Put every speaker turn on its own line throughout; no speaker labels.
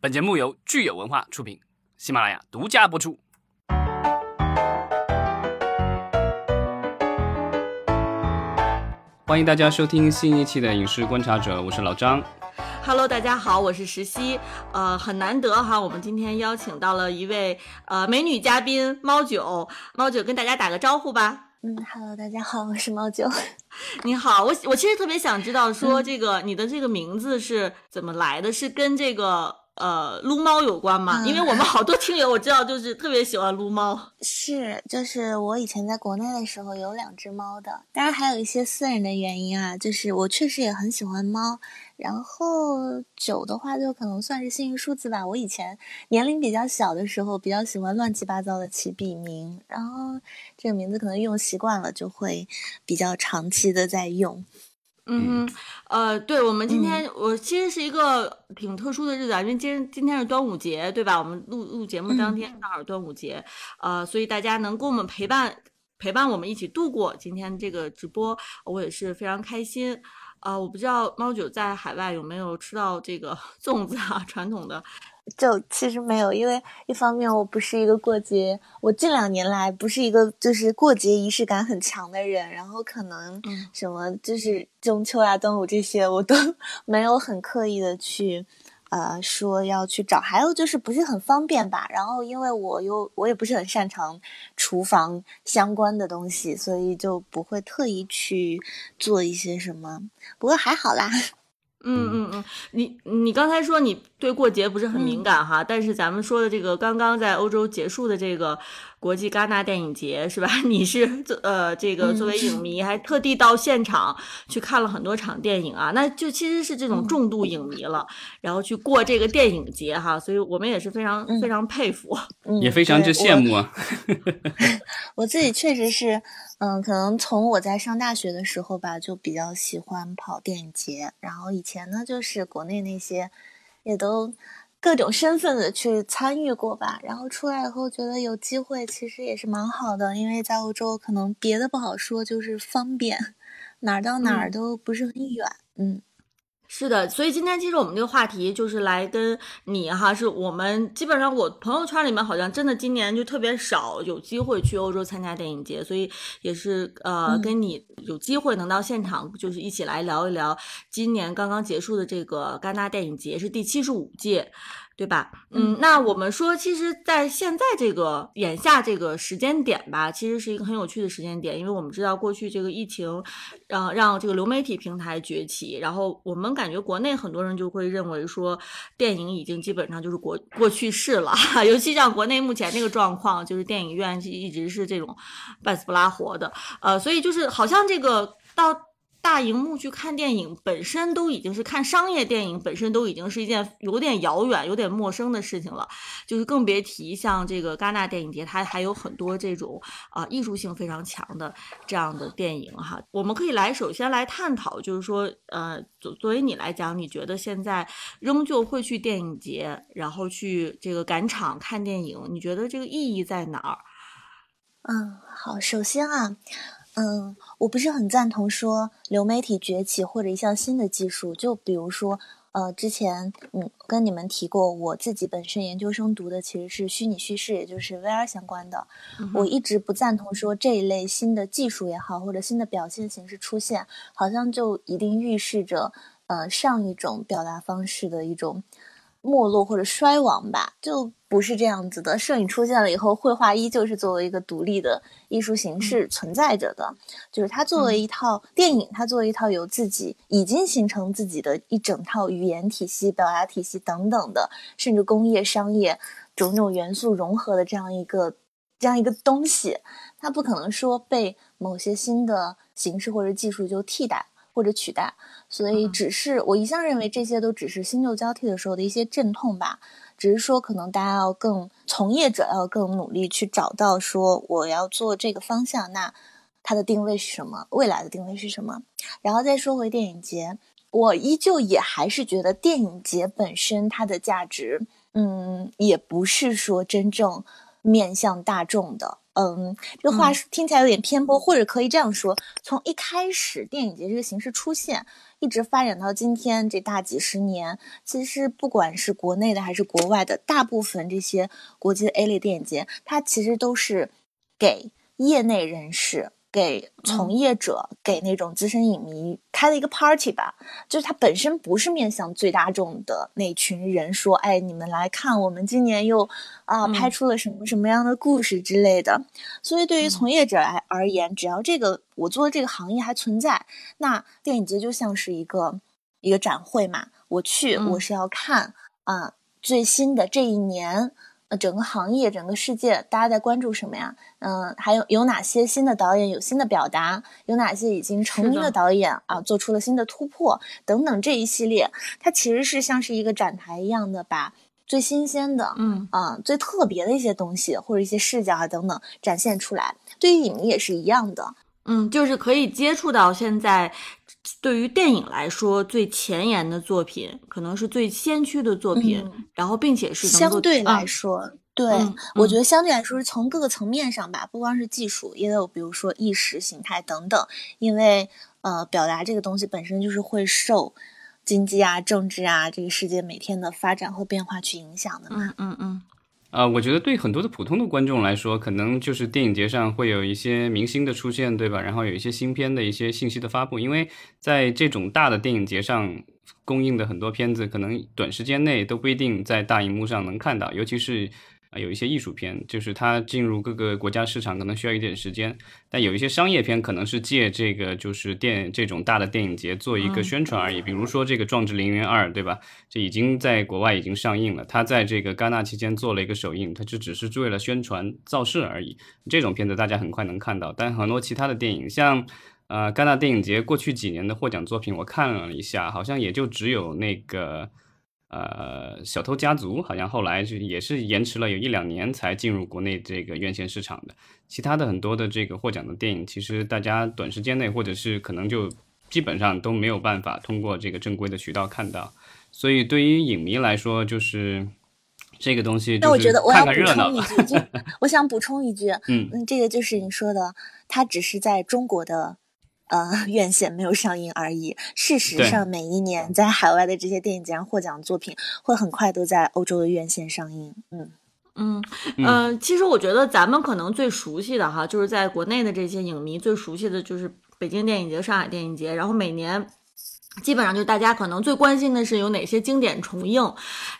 本节目由聚友文化出品，喜马拉雅独家播出。欢迎大家收听新一期的《影视观察者》，我是老张。
Hello，大家好，我是石溪。呃，很难得哈，我们今天邀请到了一位呃美女嘉宾猫九。猫九跟大家打个招呼吧。
嗯，Hello，大家好，我是猫九。
你好，我我其实特别想知道，说这个、你的这个名字是怎么来的？是跟这个呃撸猫有关吗？因为我们好多听友我知道，就是特别喜欢撸猫。
是，就是我以前在国内的时候有两只猫的，当然还有一些私人的原因啊，就是我确实也很喜欢猫。然后九的话，就可能算是幸运数字吧。我以前年龄比较小的时候，比较喜欢乱七八糟的起笔名，然后这个名字可能用习惯了，就会比较长期的在用。
嗯哼，呃，对，我们今天、嗯、我其实是一个挺特殊的日子啊，因为今今天是端午节，对吧？我们录录节目当天正好端午节，嗯、呃，所以大家能跟我们陪伴陪伴我们一起度过今天这个直播，我也是非常开心。啊、呃，我不知道猫九在海外有没有吃到这个 粽子啊，传统的。
就其实没有，因为一方面我不是一个过节，我近两年来不是一个就是过节仪式感很强的人，然后可能什么就是中秋啊、端午这些我都 没有很刻意的去。呃，说要去找，还有就是不是很方便吧？然后因为我又我也不是很擅长厨房相关的东西，所以就不会特意去做一些什么。不过还好啦。
嗯嗯嗯，你你刚才说你对过节不是很敏感哈，嗯、但是咱们说的这个刚刚在欧洲结束的这个国际戛纳电影节是吧？你是呃这个作为影迷，还特地到现场去看了很多场电影啊，那就其实是这种重度影迷了，然后去过这个电影节哈，所以我们也是非常、
嗯、
非常佩服，
嗯、
也非常之羡慕啊。
我自己确实是。嗯，可能从我在上大学的时候吧，就比较喜欢跑电影节。然后以前呢，就是国内那些，也都各种身份的去参与过吧。然后出来以后，觉得有机会其实也是蛮好的，因为在欧洲可能别的不好说，就是方便，哪儿到哪儿都不是很远。嗯。嗯
是的，所以今天其实我们这个话题就是来跟你哈，是我们基本上我朋友圈里面好像真的今年就特别少有机会去欧洲参加电影节，所以也是呃跟你有机会能到现场，就是一起来聊一聊今年刚刚结束的这个戛纳电影节是第七十五届。对吧？嗯，那我们说，其实，在现在这个眼下这个时间点吧，其实是一个很有趣的时间点，因为我们知道过去这个疫情，让让这个流媒体平台崛起，然后我们感觉国内很多人就会认为说，电影已经基本上就是过过去式了，尤其像国内目前这个状况，就是电影院一直是这种半死不拉活的，呃，所以就是好像这个到。大荧幕去看电影本身都已经是看商业电影本身都已经是一件有点遥远、有点陌生的事情了，就是更别提像这个戛纳电影节，它还有很多这种啊、艺术性非常强的这样的电影哈。我们可以来首先来探讨，就是说呃，作作为你来讲，你觉得现在仍旧会去电影节，然后去这个赶场看电影，你觉得这个意义在哪儿？
嗯，好，首先啊。嗯，我不是很赞同说流媒体崛起或者一项新的技术，就比如说，呃，之前嗯跟你们提过，我自己本身研究生读的其实是虚拟叙事，也就是 VR 相关的。
嗯、
我一直不赞同说这一类新的技术也好，或者新的表现形式出现，好像就一定预示着呃上一种表达方式的一种没落或者衰亡吧，就不是这样子的。摄影出现了以后，绘画依旧是作为一个独立的艺术形式存在着的，嗯、就是它作为一套电影，它作为一套有自己已经形成自己的一整套语言体系、表达体系等等的，甚至工业、商业种种元素融合的这样一个这样一个东西，它不可能说被某些新的形式或者技术就替代。或者取代，所以只是我一向认为这些都只是新旧交替的时候的一些阵痛吧。只是说，可能大家要更从业者要更努力去找到说我要做这个方向，那它的定位是什么？未来的定位是什么？然后再说回电影节，我依旧也还是觉得电影节本身它的价值，嗯，也不是说真正面向大众的。嗯，这个话听起来有点偏颇，或者可以这样说：从一开始电影节这个形式出现，一直发展到今天这大几十年，其实不管是国内的还是国外的，大部分这些国际的 A 类电影节，它其实都是给业内人士。给从业者、给那种资深影迷开了一个 party 吧，就是它本身不是面向最大众的那群人，说，哎，你们来看，我们今年又啊拍出了什么什么样的故事之类的。所以对于从业者来而言，只要这个我做的这个行业还存在，那电影节就像是一个一个展会嘛，我去我是要看啊最新的这一年。呃，整个行业、整个世界，大家在关注什么呀？嗯，还有有哪些新的导演有新的表达？有哪些已经成名的导演啊，做出了新的突破？等等，这一系列，它其实是像是一个展台一样的，把最新鲜的，
嗯
啊，最特别的一些东西或者一些视角啊等等展现出来。对于影迷也是一样的，
嗯，就是可以接触到现在。对于电影来说，最前沿的作品，可能是最先驱的作品，然后并且是
相对来说，对我觉得相对来说是从各个层面上吧，不光是技术，也有比如说意识形态等等，因为呃，表达这个东西本身就是会受经济啊、政治啊这个世界每天的发展和变化去影响的
嘛，嗯嗯。
啊，我觉得对很多的普通的观众来说，可能就是电影节上会有一些明星的出现，对吧？然后有一些新片的一些信息的发布，因为在这种大的电影节上公映的很多片子，可能短时间内都不一定在大荧幕上能看到，尤其是。啊，有一些艺术片，就是它进入各个国家市场可能需要一点时间，但有一些商业片可能是借这个就是电这种大的电影节做一个宣传而已。比如说这个《壮志凌云二》，对吧？这已经在国外已经上映了，它在这个戛纳期间做了一个首映，它就只是为了宣传造势而已。这种片子大家很快能看到，但很多其他的电影，像呃戛纳电影节过去几年的获奖作品，我看了一下，好像也就只有那个。呃，小偷家族好像后来就也是延迟了有一两年才进入国内这个院线市场的。其他的很多的这个获奖的电影，其实大家短时间内或者是可能就基本上都没有办法通过这个正规的渠道看到。所以对于影迷来说，就是这个东西，
那我觉得我要补
充
一句，我想补充一句，嗯，这个就是你说的，它只是在中国的。呃，院线没有上映而已。事实上，每一年在海外的这些电影节上获奖作品，会很快都在欧洲的院线上映。
嗯嗯嗯，其实我觉得咱们可能最熟悉的哈，就是在国内的这些影迷最熟悉的就是北京电影节、上海电影节，然后每年。基本上就大家可能最关心的是有哪些经典重映，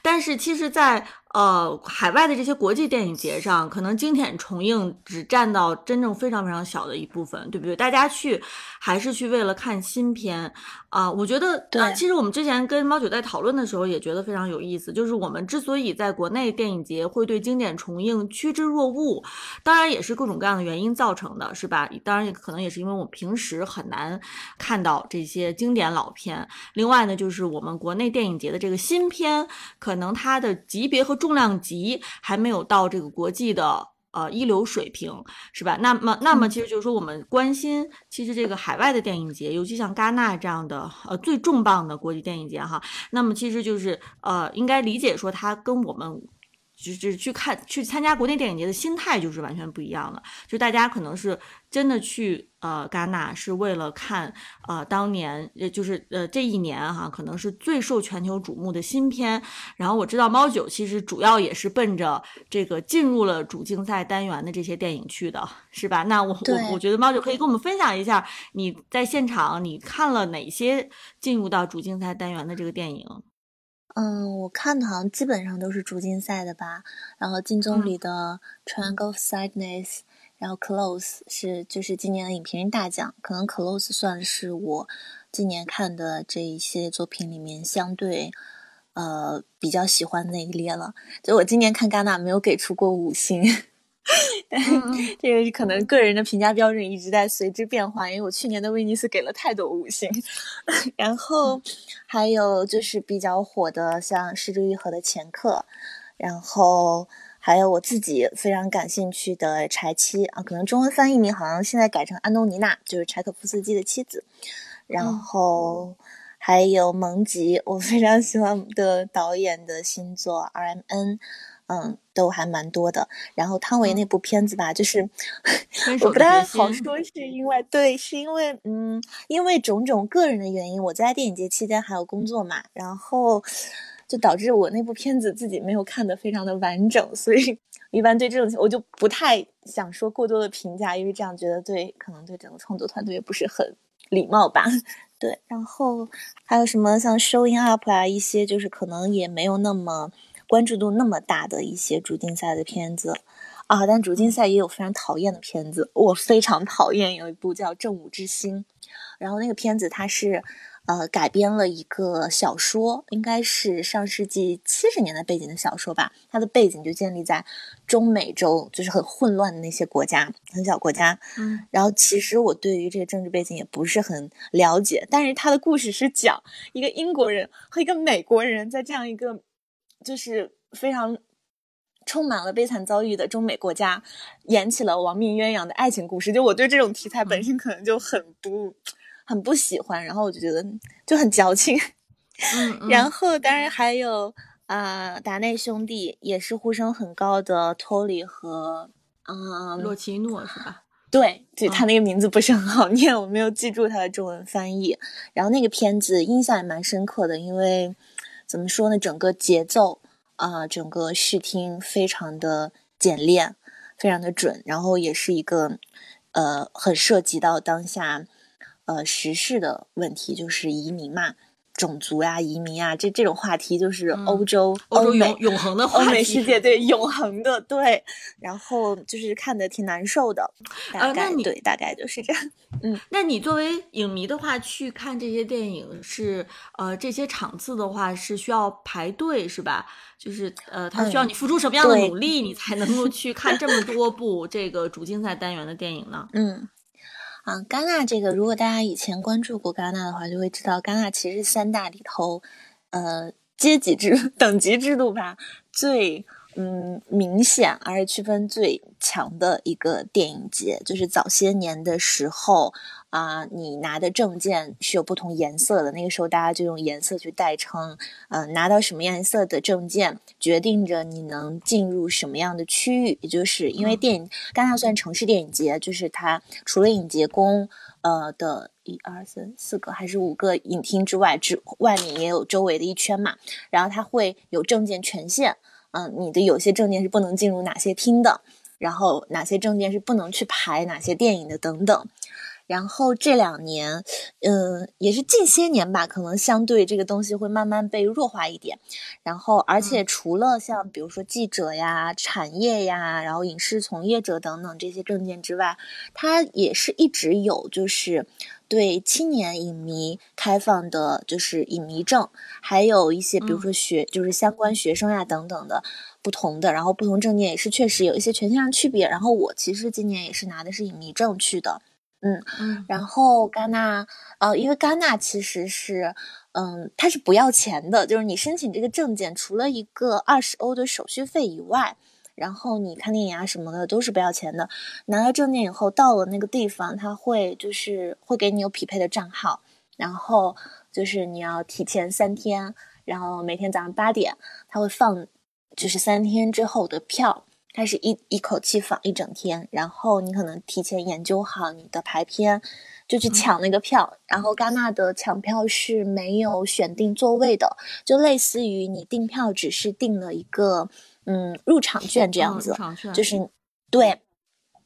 但是其实，在呃海外的这些国际电影节上，可能经典重映只占到真正非常非常小的一部分，对不对？大家去还是去为了看新片啊？我觉得，
对，
其实我们之前跟猫九在讨论的时候也觉得非常有意思，就是我们之所以在国内电影节会对经典重映趋之若鹜，当然也是各种各样的原因造成的，是吧？当然也可能也是因为我们平时很难看到这些经典老片。另外呢，就是我们国内电影节的这个新片，可能它的级别和重量级还没有到这个国际的呃一流水平，是吧？那么，那么其实就是说，我们关心其实这个海外的电影节，尤其像戛纳这样的呃最重磅的国际电影节哈，那么其实就是呃应该理解说它跟我们。就是去看去参加国内电影节的心态就是完全不一样的，就大家可能是真的去呃戛纳是为了看呃当年也就是呃这一年哈可能是最受全球瞩目的新片，然后我知道猫九其实主要也是奔着这个进入了主竞赛单元的这些电影去的，是吧？那我我我觉得猫九可以跟我们分享一下你在现场你看了哪些进入到主竞赛单元的这个电影。
嗯，我看的好像基本上都是逐竞赛的吧。然后金棕榈的《Triangle of Sadness》，然后《Close》是就是今年的影评人大奖。可能《Close》算是我今年看的这一些作品里面相对呃比较喜欢的那一列了。就我今年看戛纳没有给出过五星。但这个可能个人的评价标准一直在随之变化，因为我去年的威尼斯给了太多五星，然后还有就是比较火的像《失之愈合》的前客，然后还有我自己非常感兴趣的柴妻啊，可能中文翻译名好像现在改成安东尼娜，就是柴可夫斯基的妻子，然后还有蒙吉，我非常喜欢的导演的新作 R M N。嗯，都还蛮多的。然后汤唯那部片子吧，就是我不太好说，是因为对，是因为嗯，因为种种个人的原因，我在电影节期间还有工作嘛，然后就导致我那部片子自己没有看得非常的完整，所以 一般对这种情我就不太想说过多的评价，因为这样觉得对可能对整个创作团队也不是很礼貌吧。对，然后还有什么像 Showing Up 啊，一些就是可能也没有那么关注度那么大的一些主竞赛的片子。啊，但主竞赛也有非常讨厌的片子，我非常讨厌有一部叫《正午之星》，然后那个片子它是呃改编了一个小说，应该是上世纪七十年代背景的小说吧，它的背景就建立在中美洲，就是很混乱的那些国家，很小国家，
嗯。
然后其实我对于这个政治背景也不是很了解，但是它的故事是讲一个英国人和一个美国人在这样一个就是非常充满了悲惨遭遇的中美国家，演起了亡命鸳鸯的爱情故事。就我对这种题材本身可能就很不很不喜欢，然后我就觉得就很矫情。
嗯 嗯，
然后当然还有啊、呃达内兄弟也是呼声很高的托里和嗯
洛奇诺是吧？
对，对，
嗯
他那个名字不是很好念，我没有记住他的中文翻译。然后那个片子印象也蛮深刻的，因为怎么说呢，整个节奏啊、整个视听非常的简练，非常的准，然后也是一个呃很涉及到当下呃时事的问题，就是移民嘛。种族呀、移民啊，这这种话题就是
嗯
欧洲、
欧洲
美
永永恒的
欧
话题。
美世界对永恒的 对，然后就是看的挺难受的，大概、
呃那你
对，大概就是这样。
嗯 那你作为影迷的话，去看这些电影是呃这些场次的话是需要排队是吧？就是呃，他需要
嗯
你付出什么样的努力，你才能够去看这么多部这个主竞赛单元的电影呢？
嗯，啊，戛纳这个，如果大家以前关注过戛纳的话，就会知道戛纳其实三大里头，呃，阶级制 等级制度吧最嗯明显而且区分最强的一个电影节。就是早些年的时候啊、你拿的证件是有不同颜色的，那个时候大家就用颜色去代称，呃，拿到什么颜色的证件，决定着你能进入什么样的区域。也就是因为
嗯
电影戛纳算城市电影节，就是它除了影节宫呃的一二三四个还是五个影厅之外，之外面也有周围的一圈嘛，然后它会有证件权限，嗯、你的有些证件是不能进入哪些厅的，然后哪些证件是不能去排哪些电影的等等。然后这两年，嗯，也是近些年吧，可能相对这个东西会慢慢被弱化一点。然后，而且除了像比如说记者呀、产业呀，然后影视从业者等等这些证件之外，它也是一直有就是对青年影迷开放的，就是影迷证，还有一些比如说学、就是相关学生呀等等的不同的，然后不同证件也是确实有一些权限上区别。然后我其实今年也是拿的是影迷证去的。
嗯，
然后戛纳，呃，因为戛纳其实是，嗯，它是不要钱的，就是你申请这个证件，除了一个二十欧的手续费以外，然后你看电影啊什么的都是不要钱的。拿到证件以后，到了那个地方，他会就是会给你有匹配的账号，然后就是你要提前三天，然后每天早上八点，他会放就是三天之后的票。它是一一口气放一整天，然后你可能提前研究好你的排片，就去抢那个票。然后戛纳的抢票是没有选定座位的，就类似于你订票只是订了一个嗯入场券这样子，就是对。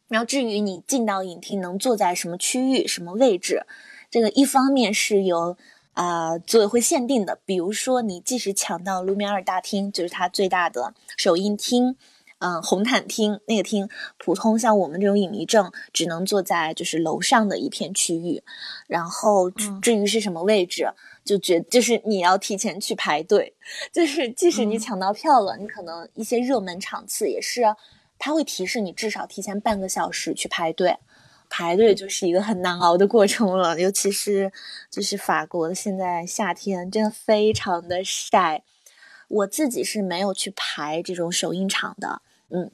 然后至于你进到影厅能坐在什么区域、什么位置，这个一方面是由啊、组委会限定的，比如说你即使抢到卢米埃尔大厅，就是它最大的首映厅。嗯，红毯厅那个厅，普通像我们这种影迷证只能坐在就是楼上的一片区域，然后至于是什么位置，就觉就是你要提前去排队，就是即使你
嗯。
抢到票了，你可能一些热门场次也是，它会提示你至少提前半个小时去排队。排队就是一个很难熬的过程了，尤其是就是法国的现在夏天真的非常的晒，我自己是没有去排这种首映场的，嗯，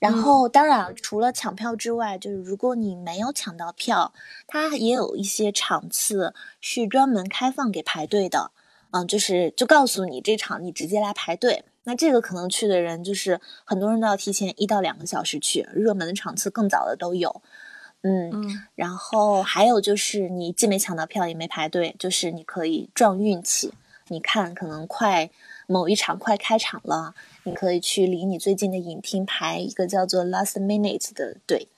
然后当然除了抢票之外，就是如果你没有抢到票，它也有一些场次是专门开放给排队的，嗯，就是就告诉你这场你直接来排队，那这个可能去的人就是很多人都要提前一到两个小时去，热门的场次更早的都有。嗯，然后还有就是你既没抢到票也没排队，就是你可以撞运气。你看，可能快某一场快开场了，你可以去离你最近的影厅排一个叫做 Last Minute 的队。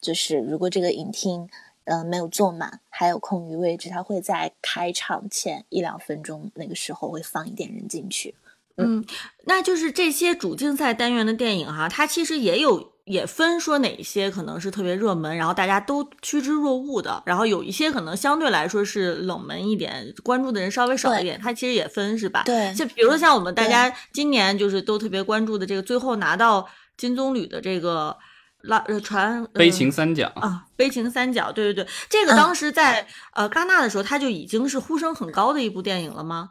就是如果这个影厅呃没有坐满，还有空余位置，他会在开场前一两分钟那个时候会放一点人进去。
嗯，那就是这些主竞赛单元的电影哈，它其实也有。也分说哪些可能是特别热门，然后大家都趋之若鹜的，然后有一些可能相对来说是冷门一点，关注的人稍微少一点。它其实也分是吧？
对。
就比如说像我们大家今年就是都特别关注的这个，最后拿到金棕榈的这个拉呃传
悲情三角
啊，悲情三角，对对对，这个当时在呃戛纳的时候，它就已经是呼声很高的一部电影了吗？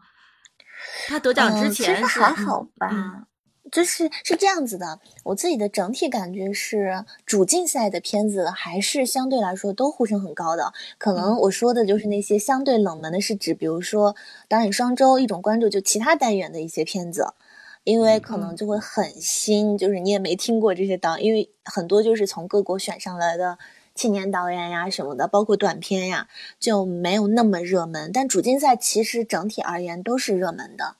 它得奖之前
是还好吧？就是是这样子的，我自己的整体感觉是，主竞赛的片子还是相对来说都呼声很高的。可能我说的就是那些相对冷门的，是指比如说导演双周一种关注，就其他单元的一些片子，因为可能就会很新，就是你也没听过这些导，因为很多就是从各国选上来的青年导演呀什么的，包括短片呀，就没有那么热门。但主竞赛其实整体而言都是热门的。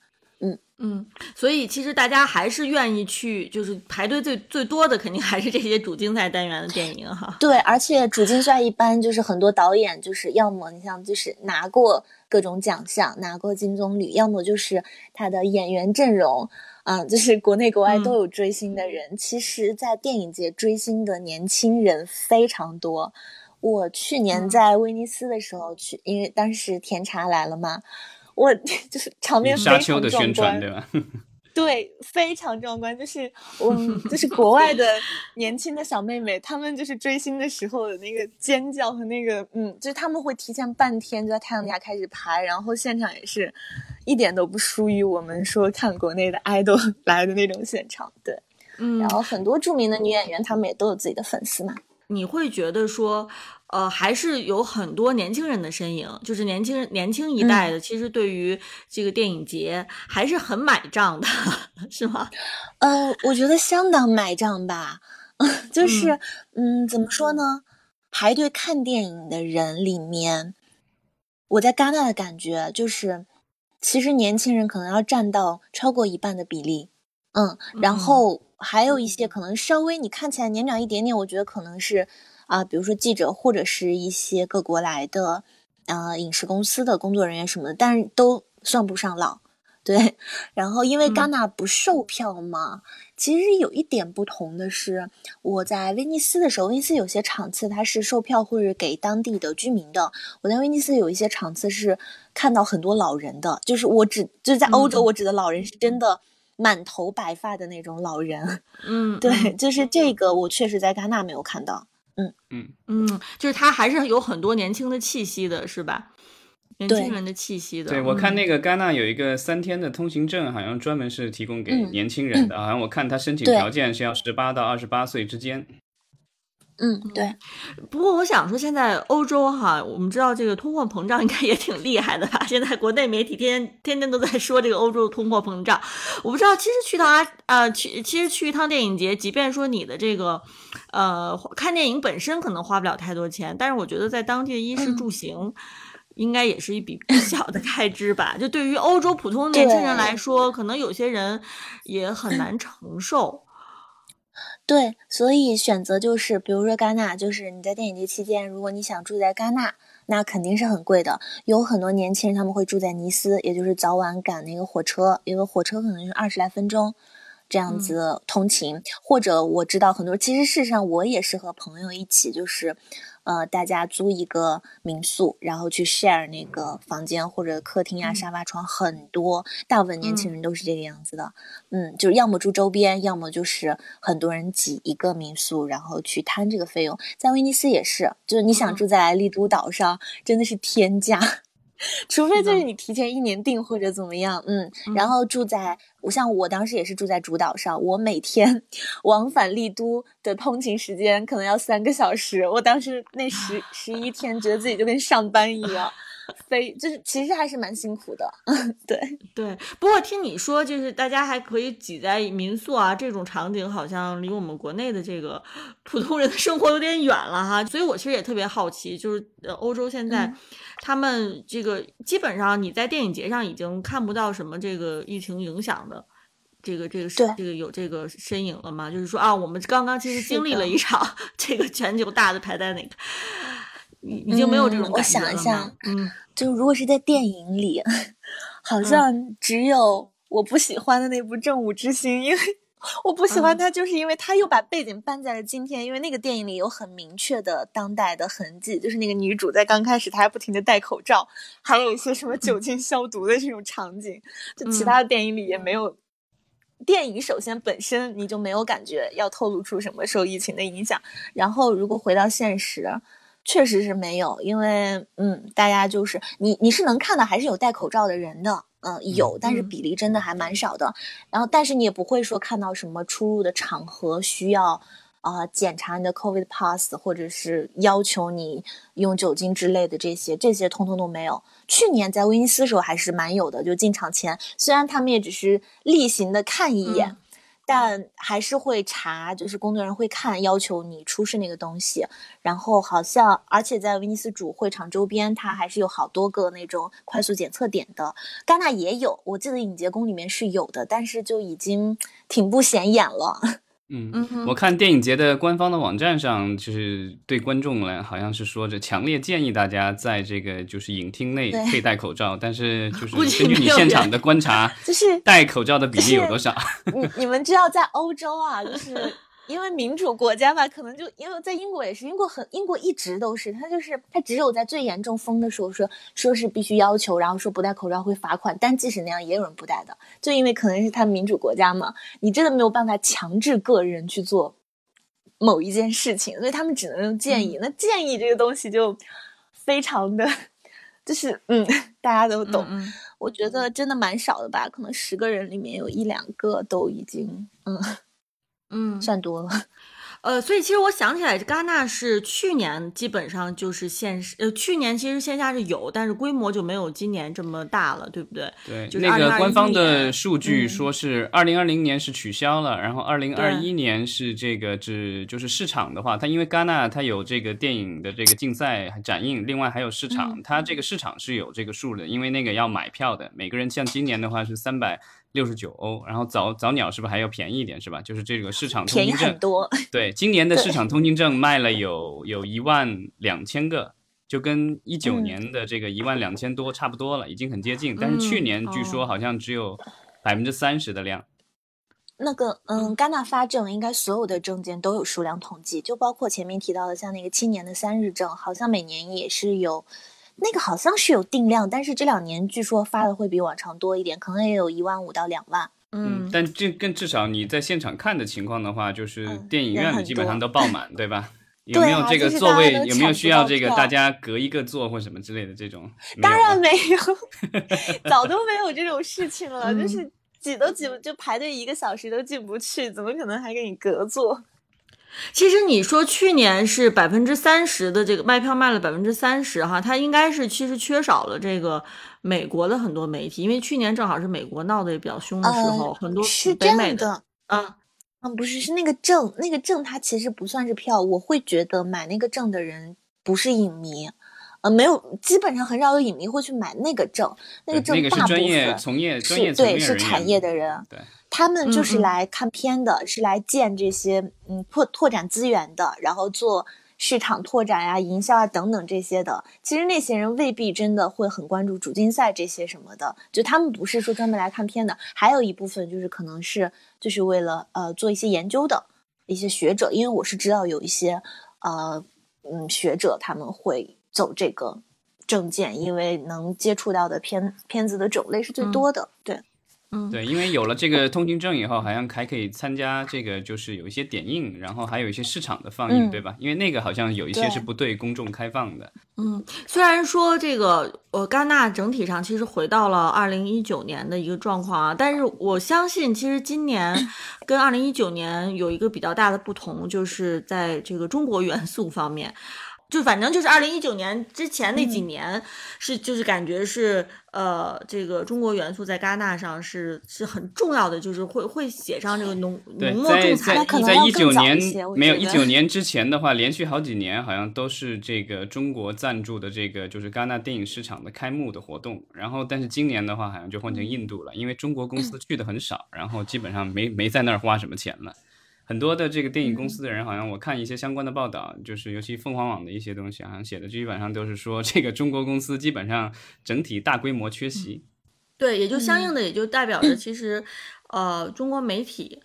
嗯，所以其实大家还是愿意去，就是排队最最多的，肯定还是这些主竞赛单元的电影哈。
对，而且主竞赛一般就是很多导演，就是要么你像就是拿过各种奖项，拿过金棕榈，要么就是他的演员阵容，啊，就是国内国外都有追星的人。其实，在电影节追星的年轻人非常多。我去年在威尼斯的时候去，因为当时甜茶来了嘛。我 就是场面非常壮观，
对吧？
对，非常壮观。就是我，就是国外的年轻的小妹妹，她们就是追星的时候的那个尖叫和那个，嗯，就是他们会提前半天就在太阳底下开始排，然后现场也是一点都不输于我们说看国内的爱豆来的那种现场。对，
嗯，
然后很多著名的女演员，她们也都有自己的粉丝嘛。
你会觉得说？呃，还是有很多年轻人的身影，就是年轻人年轻一代的，其实对于这个电影节还是很买账的，是吗？
呃，我觉得相当买账吧，就是，嗯，怎么说呢？排队看电影的人里面，我在戛纳的感觉就是，其实年轻人可能要占到超过一半的比例，嗯，然后还有一些可能稍微你看起来年长一点点，我觉得可能是。啊，比如说记者或者是一些各国来的，呃，影视公司的工作人员什么的，但是都算不上老，对。然后因为戛纳不售票嘛，其实有一点不同的是，我在威尼斯的时候，威尼斯有些场次它是售票或者给当地的居民的。我在威尼斯有一些场次是看到很多老人的，就是我指就是在欧洲，我指的老人是真的满头白发的那种老人。
嗯，
对，就是这个，我确实在戛纳没有看到。
嗯
嗯嗯，就是他还是有很多年轻的气息的，是吧？年轻人的气息的。
对我看那个戛纳有一个三天的通行证，好像专门是提供给年轻人的，好像我看他申请条件是要十八到二十八岁之间。
嗯，对。
不过我想说，现在欧洲哈，我们知道这个通货膨胀应该也挺厉害的吧？现在国内媒体天天天天都在说这个欧洲通货膨胀。我不知道，其实去趟啊呃去，其实去一趟电影节，即便说你的这个呃看电影本身可能花不了太多钱，但是我觉得在当地的衣食住行，应该也是一笔不小的开支吧？就对于欧洲普通年轻人来说，可能有些人也很难承受。
对，所以选择就是，比如说戛纳，就是你在电影节期间，如果你想住在戛纳，那肯定是很贵的。有很多年轻人他们会住在尼斯，也就是早晚赶那个火车，因为火车可能是二十来分钟。这样子通勤，或者我知道很多，其实事实上我也是和朋友一起，就是，呃，大家租一个民宿，然后去 share 那个房间或者客厅呀、沙发床，很多，大部分年轻人都是这个样子的，嗯，就是要么住周边，要么就是很多人挤一个民宿，然后去摊这个费用。在威尼斯也是，就是你想住在丽都岛上，真的是天价。除非就是你提前一年订或者怎么样，嗯，然后住在我像我当时也是住在主岛上，我每天 往返丽都的通勤时间可能要三个小时，我当时那十十一天觉得自己就跟上班一样，非就是其实还是蛮辛苦的。对
对，不过听你说，就是大家还可以挤在民宿啊这种场景，好像离我们国内的这个普通人的生活有点远了哈。所以我其实也特别好奇，就是呃欧洲现在他们这个基本上你在电影节上已经看不到什么这个疫情影响的。这个这个是这个有这个身影了吗？就是说啊，我们刚刚其实经历了一场 这个全球大的排在那个，已经没有这种
感觉了。我想一下，
嗯，
就如果是在电影里，好像只有我不喜欢的那部《正午之星》，因为我不喜欢它，就是因为它又把背景搬在了今天。因为那个电影里有很明确的当代的痕迹，就是那个女主在刚开始她还不停的戴口罩，还有一些什么酒精消毒的这种场景，就其他的电影里也没有。电影首先本身你就没有感觉要透露出什么受疫情的影响，然后如果回到现实，确实是没有，因为嗯，大家就是你你是能看到还是有戴口罩的人的，嗯，有，但是比例真的还蛮少的，然后但是你也不会说看到什么出入的场合需要。啊，检查你的 COVID pass，或者是要求你用酒精之类的这些，这些通通都没有。去年在威尼斯时候还是蛮有的，就进场前，虽然他们也只是例行的看一眼，但还是会查，就是工作人员会看，要求你出示那个东西。然后好像，而且在威尼斯主会场周边，它还是有好多个那种快速检测点的。戛纳也有，我记得影节宫里面是有的，但是就已经挺不显眼了。
嗯，我看电影节的官方的网站上，就是对观众来，好像是说着强烈建议大家在这个就是影厅内佩戴口罩，但是 就是根据你现场的观察，
就是
戴口罩的比例有多少？
你你们知道在欧洲啊，就是。因为民主国家吧，可能就因为在英国也是，英国很英国一直都是，他就是他只有在最严重封的时候说说是必须要求，然后说不戴口罩会罚款，但即使那样也有人不戴的，就因为可能是他民主国家嘛，你真的没有办法强制个人去做某一件事情，所以他们只能用建议。那建议这个东西就非常的，就是嗯，大家都懂。我觉得真的蛮少的吧，可能十个人里面有一两个都已经嗯。
嗯，
算多了。
呃，所以其实我想起来，戛纳是去年基本上就是线，呃，去年其实线下是有，但是规模就没有今年这么大了，对不对？
对，
就
那个官方的数据说是二零二零年是取消了，然后二零二一年是这个只就是市场的话，它因为戛纳它有这个电影的这个竞赛展映，另外还有市场，它这个市场是有这个数的，因为那个要买票的，每个人像今年的话是三百。六十九欧，然后早早鸟是不是还要便宜一点，是吧？就是这个市场通行证，对，今年的市场通行证卖了有有一万两千个，就跟一九年的这个一万两千多差不多了，已经很接近。但是去年据说好像只有百分之三十的量。
那个，嗯，戛纳发证应该所有的证件都有数量统计，就包括前面提到的像那个青年的三日证，好像每年也是有。那个好像是有定量，但是这两年据说发的会比往常多一点，可能也有一万五到两万。
嗯，但这更至少你在现场看的情况的话，就是电影院基本上都爆 满，对吧？有没有这个座位？有没有需要这个大家隔一个座或什么之类的这种？
当然没有，早都没有这种事情了，就是挤都挤不，就排队一个小时都进不去，怎么可能还给你隔座？
其实你说去年是百分之三十的这个卖票卖了百分之三十哈，它应该是其实缺少了这个美国的很多媒体，因为去年正好是美国闹得也比较凶的时候，很多
是
北美
的
啊
啊不是是那个证那个证它其实不算是票，我会觉得买那个证的人不是影迷，呃没有基本上很少有影迷会去买那个证，那
个
证大部
分专业从业专业
对是产业的人
对。
他们就是来看片的，是来建这些嗯拓拓展资源的，然后做市场拓展呀、营销啊等等这些的。其实那些人未必真的会很关注主竞赛这些什么的，就他们不是说专门来看片的。还有一部分就是可能是就是为了呃做一些研究的一些学者，因为我是知道有一些呃嗯学者他们会走这个证件，因为能接触到的片片子的种类是最多的，对。
嗯，
对，因为有了这个通行证以后，好像还可以参加这个，就是有一些点映，然后还有一些市场的放映，对吧？因为那个好像有一些是不对公众开放的。
嗯，虽然说这个呃，戛纳整体上其实回到了二零一九年的一个状况啊，但是我相信，其实今年 跟二零一九年有一个比较大的不同，就是在这个中国元素方面。就反正就是二零一九年之前那几年，是就是感觉是呃，这个中国元素在戛纳上是是很重要的，就是会会写上这个浓浓墨重彩。
在在一九年没有一九
年
之前的话，连续好几年好像都是这个中国赞助的这个就是戛纳电影市场的开幕的活动。然后但是今年的话，好像就换成印度了，因为中国公司去的很少，然后基本上没没在那儿花什么钱了。很多的这个电影公司的人，好像我看一些相关的报道，就是尤其凤凰网的一些东西，好像写的基本上都是说，这个中国公司基本上整体大规模缺席。
对，也就相应的，也就代表着其实，呃，中国媒体，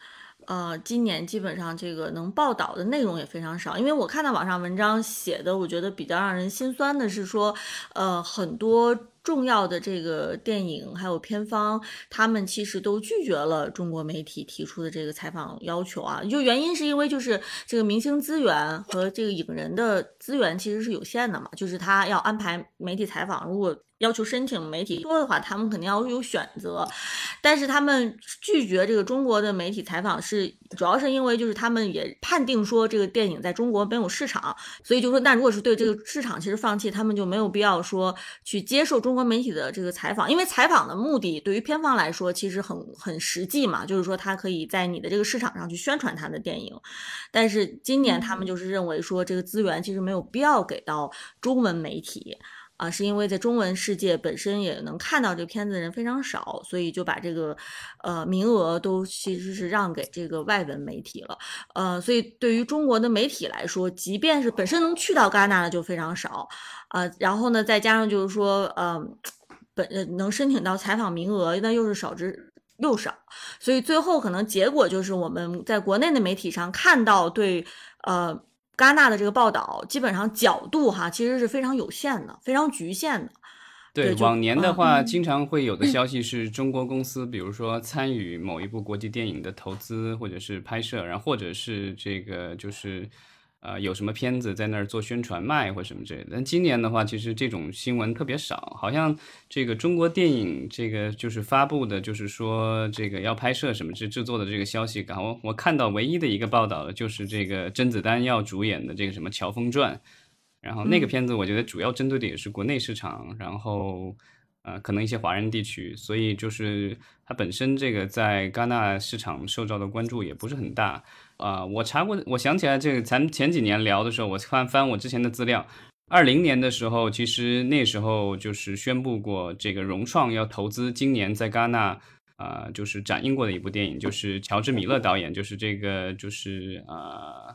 呃，今年基本上这个能报道的内容也非常少。因为我看到网上文章写的，我觉得比较让人心酸的是说，呃，很多。重要的这个电影还有片方，他们其实都拒绝了中国媒体提出的这个采访要求啊。就原因是因为就是这个明星资源和这个影人的资源其实是有限的嘛，就是他要安排媒体采访，如果要求申请媒体多的话，他们肯定要有选择。但是他们拒绝这个中国的媒体采访，是主要是因为就是他们也判定说这个电影在中国没有市场，所以就说那如果是对这个市场其实放弃，他们就没有必要说去接受中。中国媒体的这个采访，因为采访的目的对于片方来说其实很很实际嘛，就是说他可以在你的这个市场上去宣传他的电影。但是今年他们就是认为说这个资源其实没有必要给到中文媒体啊，是因为在中文世界本身也能看到这片子的人非常少，所以就把这个呃名额都其实是让给这个外文媒体了。呃，所以对于中国的媒体来说，即便是本身能去到戛纳的就非常少。啊，然后呢，再加上就是说，呃，本能申请到采访名额，那又是少之又少，所以最后可能结果就是我们在国内的媒体上看到对呃戛纳的这个报道，基本上角度哈其实是非常有限的，非常局限的。
对，往年的话，经常会有的消息 是中国公司，比如说参与某一部国际电影的投资或者是拍摄，然后或者是这个就是。呃，有什么片子在那儿做宣传卖或什么之类的？但今年的话，其实这种新闻特别少，好像这个中国电影这个就是发布的，就是说这个要拍摄什么制制作的这个消息，然后我看到唯一的一个报道的就是这个甄子丹要主演的这个什么《乔峰传》，然后那个片子我觉得主要针对的也是国内市场，然后呃可能一些华人地区，所以就是它本身这个在戛纳市场受到的关注也不是很大。啊，我查过，我想起来这个，咱前几年聊的时候，我翻翻我之前的资料，二零年的时候，其实那时候就是宣布过，这个融创要投资今年在戛纳，啊，就是展映过的一部电影，就是乔治米勒导演，就是这个，就是啊。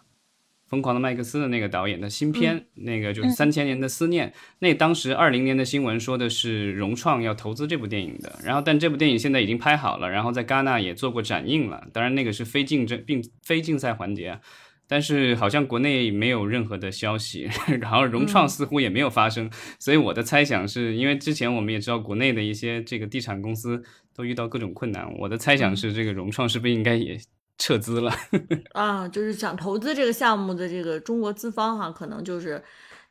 疯狂的麦克斯的那个导演的新片，那个就是《三千年的思念》。那当时二零年的新闻说的是融创要投资这部电影的，然后但这部电影现在已经拍好了，然后在戛纳也做过展映了。当然那个是非竞争并非竞赛环节，但是好像国内没有任何的消息，然后融创似乎也没有发生。所以我的猜想是因为之前我们也知道国内的一些这个地产公司都遇到各种困难，我的猜想是这个融创是不是应该也。撤资了
啊，就是想投资这个项目的这个中国资方哈，可能就是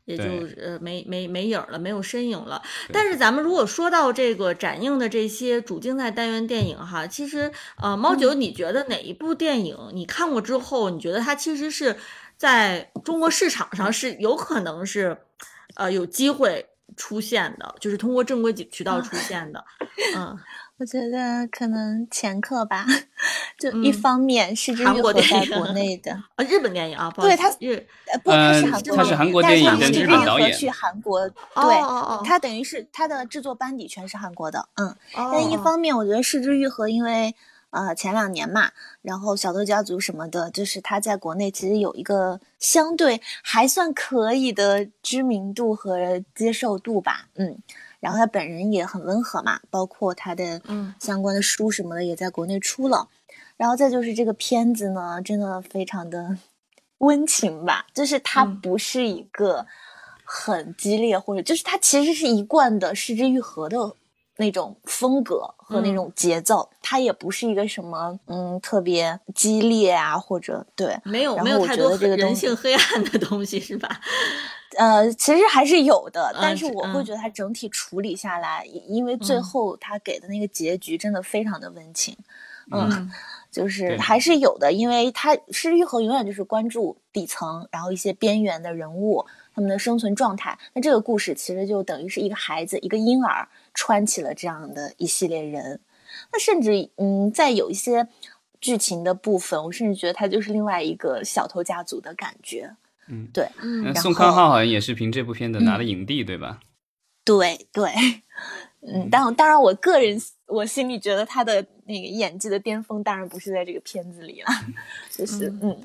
也就呃没没没影了，没有身影了。但是咱们如果说到这个展映的这些主竞赛单元电影哈，其实呃，猫九，你觉得哪一部电影你看过之后，你觉得它其实是在中国市场上是有可能是呃有机会出现的，就是通过正规渠道出现的，嗯。
我觉得可能前客吧，就一方面是之愈合在国内的
啊，日本电影啊，
对他
日
呃不他是韩国，
他是韩国电影
的
日本导演，
去韩国，对，他等于是他的制作班底全是韩国的，嗯，但一方面我觉得是之愈合，因为呃前两年嘛，然后小偷家族什么的，就是他在国内其实有一个相对还算可以的知名度和接受度吧，嗯。然后他本人也很温和嘛，包括他的相关的书什么的也在国内出了。然后再就是这个片子呢，真的非常的温情吧，就是它不是一个很激烈或者就是它其实是一贯的失之愈合的那种风格和那种节奏，它也不是一个什么嗯特别激烈啊或者对
没有没有太多人性黑暗的东西是吧？
呃，其实还是有的，但是我会觉得它整体处理下来，因为最后他给的那个结局真的非常的温情，嗯，就是还是有的，因为他是愈合永远就是关注底层，然后一些边缘的人物，他们的生存状态。那这个故事其实就等于是一个孩子，一个婴儿穿起了这样的一系列人。那甚至，嗯，在有一些剧情的部分，我甚至觉得它就是另外一个小偷家族的感觉。
嗯，
对，
嗯
宋康昊好像也是凭这部片子拿了影帝，对吧？
对对，嗯，当当然，我个人我心里觉得他的那个演技的巅峰，当然不是在这个片子里了，就是嗯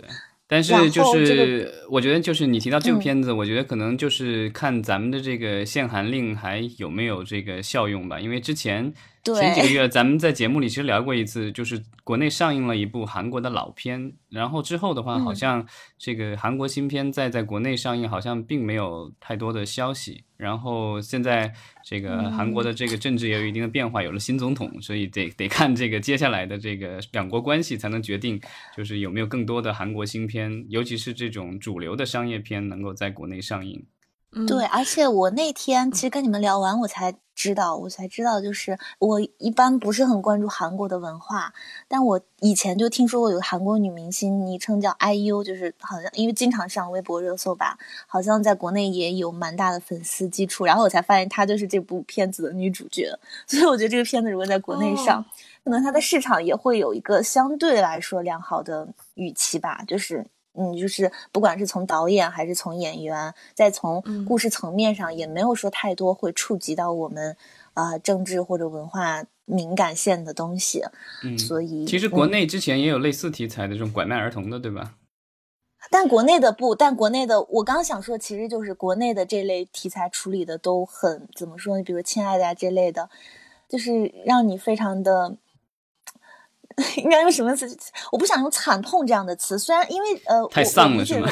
但是就是我觉得，就是你提到这个
嗯
片子，我觉得可能就是看咱们的这个限韩令还有没有这个效用吧。因为之前
对
前几个 月咱们在节目里其实聊过一次，就是国内上映了一部韩国的老片，然后之后的话，好
嗯
像这个韩国新片在在国内上映好像并没有太多的消息。然后现在这个韩国的这个政治也有一定的变化，有了新总统，所以得得看这个接下来的这个两国关系，才能决定就是有没有更多的韩国新片，尤其是这种主流的商业片能够在国内上映。
嗯。
对，而且我那天其实跟你们聊完，我才知道，我才知道，就是我一般不是很关注韩国的文化，但我以前就听说过有个韩国女明星，昵称叫 IU，就是好像因为经常上微博热搜吧，好像在国内也有蛮大的粉丝基础，然后我才发现她就是这部片子的女主角，所以我觉得这个片子如果在国内上，
哦
可能它的市场也会有一个相对来说良好的预期吧，就是。嗯，就是不管是从导演还是从演员，再从
嗯
故事层面上，也没有说太多会触及到我们啊、呃政治或者文化敏感线的东西，
嗯，
所以
其实国
嗯
内之前也有类似题材的这种拐卖儿童的，对吧？
但国内的不，但国内的我刚刚想说，其实就是国内的这类题材处理的都很怎么说呢？比如《亲爱的》啊这类的，就是让你非常的。应该用什么词？我不想用惨痛这样的词，虽然因为呃，
太丧了是吗？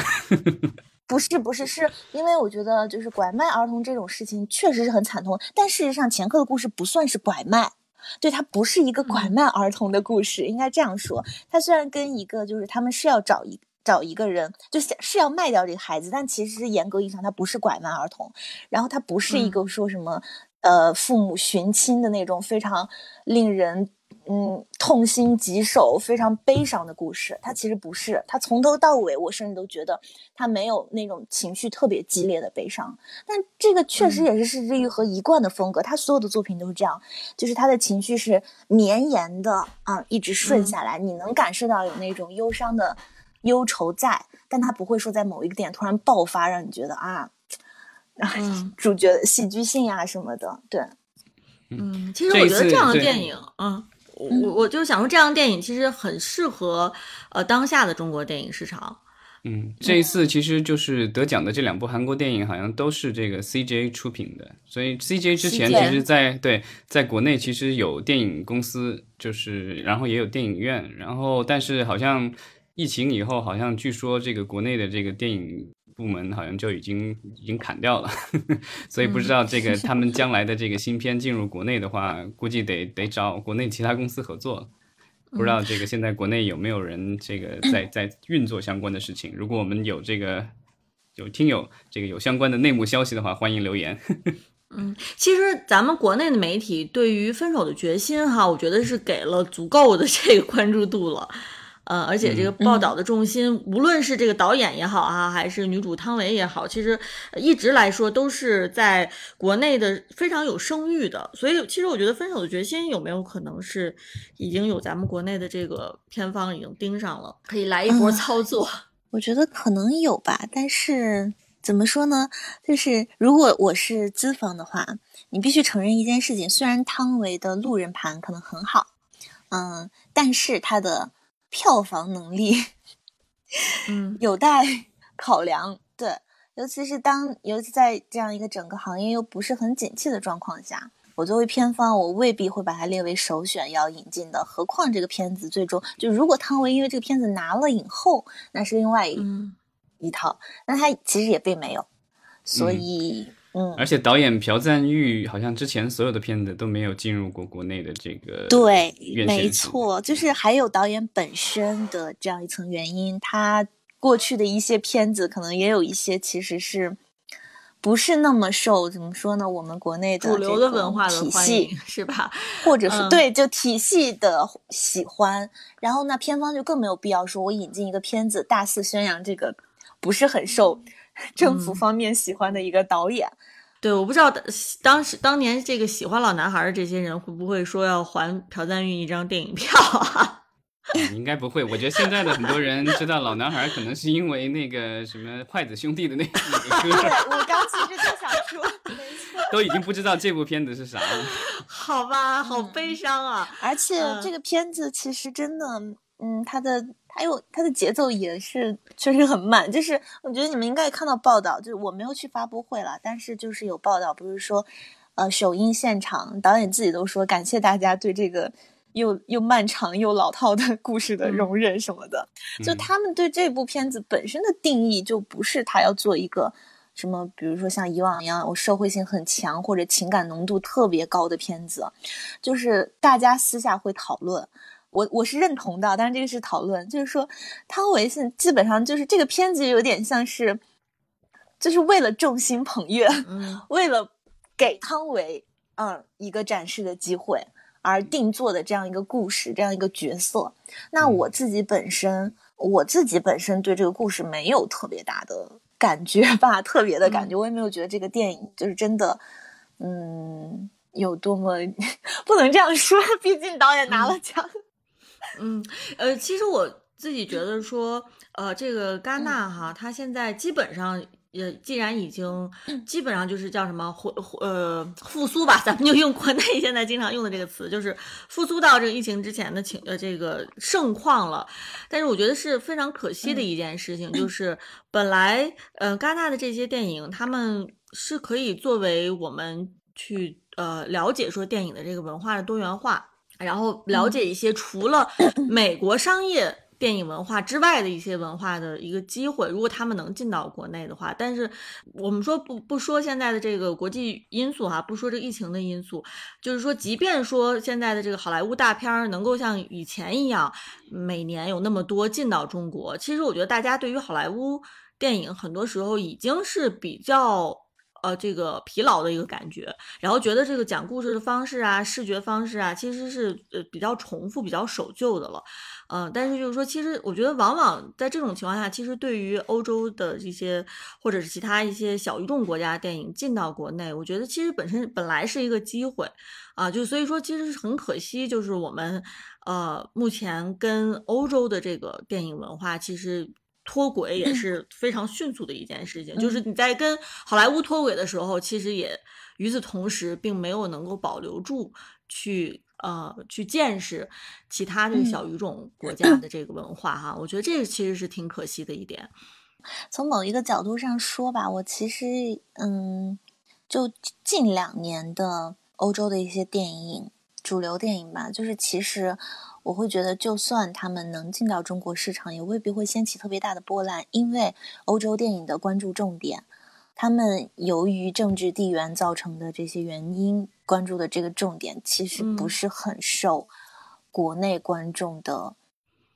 不是不是，是因为我觉得就是拐卖儿童这种事情确实是很惨痛，但事实上前科的故事不算是拐卖，对，它不是一个拐卖儿童的故事，应该这样说。它虽然跟一个就是他们是要找一找一个人，就是是要卖掉这个孩子，但其实严格意义上他不是拐卖儿童，然后他不是一个说什么、呃父母寻亲的那种非常令人。嗯，痛心疾首、非常悲伤的故事，它其实不是。它从头到尾，我甚至都觉得它没有那种情绪特别激烈的悲伤。但这个确实也是是之愈和一贯的风格，他所有的作品都是这样，就是他的情绪是绵延的啊，一直顺下来，你能感受到有那种忧伤的忧愁在，但他不会说在某一个点突然爆发，让你觉得啊，啊，
嗯
主角的戏剧性啊什么的，对。
嗯，其实我觉得这样的电影，嗯，我我我就想说，这样的电影其实很适合呃当下的中国电影市场。
嗯，这一次其实就是得奖的这两部韩国电影，好像都是这个 CJ 出品的，所以 CJ 之前其实在对在国内其实有电影公司，就是然后也有电影院，然后但是好像疫情以后，好像据说这个国内的这个电影部门好像就已经已经砍掉了 所以不知道这个 他们将来的这个新片进入国内的话，估计得得找国内其他公司合作。不知道这个现在国内有没有人这个在在运作相关的事情？如果我们有这个有听友这个有相关的内幕消息的话，欢迎留言嗯。
其实咱们国内的媒体对于《分手的决心》哈，我觉得是给了足够的这个关注度了。呃，而且这个报道的重心，无论是这个导演也好啊，还是女主汤唯也好，其实呃一直来说都是在国内的非常有声誉的。所以，其实我觉得《分手的决心》有没有可能是已经有咱们国内的这个片方已经盯上了，可以来一波
嗯
操作？
我觉得可能有吧，但是怎么说呢？就是如果我是资方的话，你必须承认一件事情：虽然汤唯的路人盘可能很好，嗯，但是他的票房能力
嗯。
有待考量。对，尤其是当尤其在这样一个整个行业又不是很景气的状况下，我作为片方，我未必会把它列为首选要引进的。何况这个片子最终就如果汤唯因为这个片子拿了影后，那是另外一、
嗯。
一套，那他其实也并没有，所
嗯。
以嗯
而且导演朴赞玉好像之前所有的片子都没有进入过国内的这个
对，没错，就是还有导演本身的这样一层原因，他过去的一些片子可能也有一些其实是不是那么受怎么说呢？我们国内的
主流的文化的
体系，
是吧？
或者是、
嗯
对就体系的喜欢，然后那，片方就更没有必要说我引进一个片子大肆宣扬这个不是很受政府方面喜欢的一个导演。
对，我不知道当当时当年这个喜欢老男孩的这些人会不会说要还朴赞玉一张电影票啊？
应该不会，我觉得现在的很多人知道老男孩，可能是因为那个什么筷子兄弟的那那个 歌。
对，我刚其实就想说，没错，
都已经不知道这部片子是啥了。
好吧，好悲伤啊！
而且这个片子其实真的，嗯，它的还有它的节奏也是确实很慢。就是我觉得你们应该也看到报道，就是我没有去发布会了，但是就是有报道，不是说，呃，首映现场导演自己都说感谢大家对这个。又又漫长又老套的 故事的容忍什么的，就他们对这部片子本身的定义就不是他要做一个什么，比如说像以往一样，我社会性很强或者情感浓度特别高的片子，就是大家私下会讨论，我我是认同的，但是这个是讨论，就是说汤唯是基本上就是这个片子有点像是，就是为了众星捧月，为了给汤唯嗯一个展示的机会。而定做的这样一个故事，这样一个角色，那我自己本身，我自己本身对这个故事没有特别大的感觉吧，特别的感觉，我也没有觉得这个电影就是真的，嗯，有多么 不能这样说，毕竟导演拿了奖。
嗯，呃，其实我自己觉得说，呃，这个戛纳哈，它现在基本上。呃，既然已经基本上就是叫什么回呃复苏吧，咱们就用国内现在经常用的这个词，就是复苏到这个疫情之前的情呃这个盛况了。但是我觉得是非常可惜的一件事情，就是本来呃戛纳的这些电影，他们是可以作为我们去呃了解说电影的这个文化的多元化，然后了解一些除了 美国商业。电影文化之外的一些文化的一个机会，如果他们能进到国内的话，但是我们说不不说现在的这个国际因素哈，不说这个疫情的因素，就是说，即便说现在的这个好莱坞大片能够像以前一样，每年有那么多进到中国，其实我觉得大家对于好莱坞电影很多时候已经是比较。呃，这个疲劳的一个感觉，然后觉得这个讲故事的方式啊，视觉方式啊，其实是呃比较重复、比较守旧的了。嗯，但是就是说，其实我觉得往往在这种情况下，其实对于欧洲的这些或者是其他一些小语种国家的电影进到国内，我觉得其实本身本来是一个机会啊，就所以说其实很可惜，就是我们呃目前跟欧洲的这个电影文化其实。脱轨也是非常迅速的一件事情，就是你在跟好莱坞脱轨的时候，其实也与此同时，并没有能够保留住去呃去见识其他这个小语种国家的这个文化哈。我觉得这个其实是挺可惜的一点。
从某一个角度上说吧，我其实嗯，就近两年的欧洲的一些电影，主流电影吧，就是其实。我会觉得，就算他们能进到中国市场，也未必会掀起特别大的波澜，因为欧洲电影的关注重点，他们由于政治地缘造成的这些原因，关注的这个重点其实不是很受国内观众的，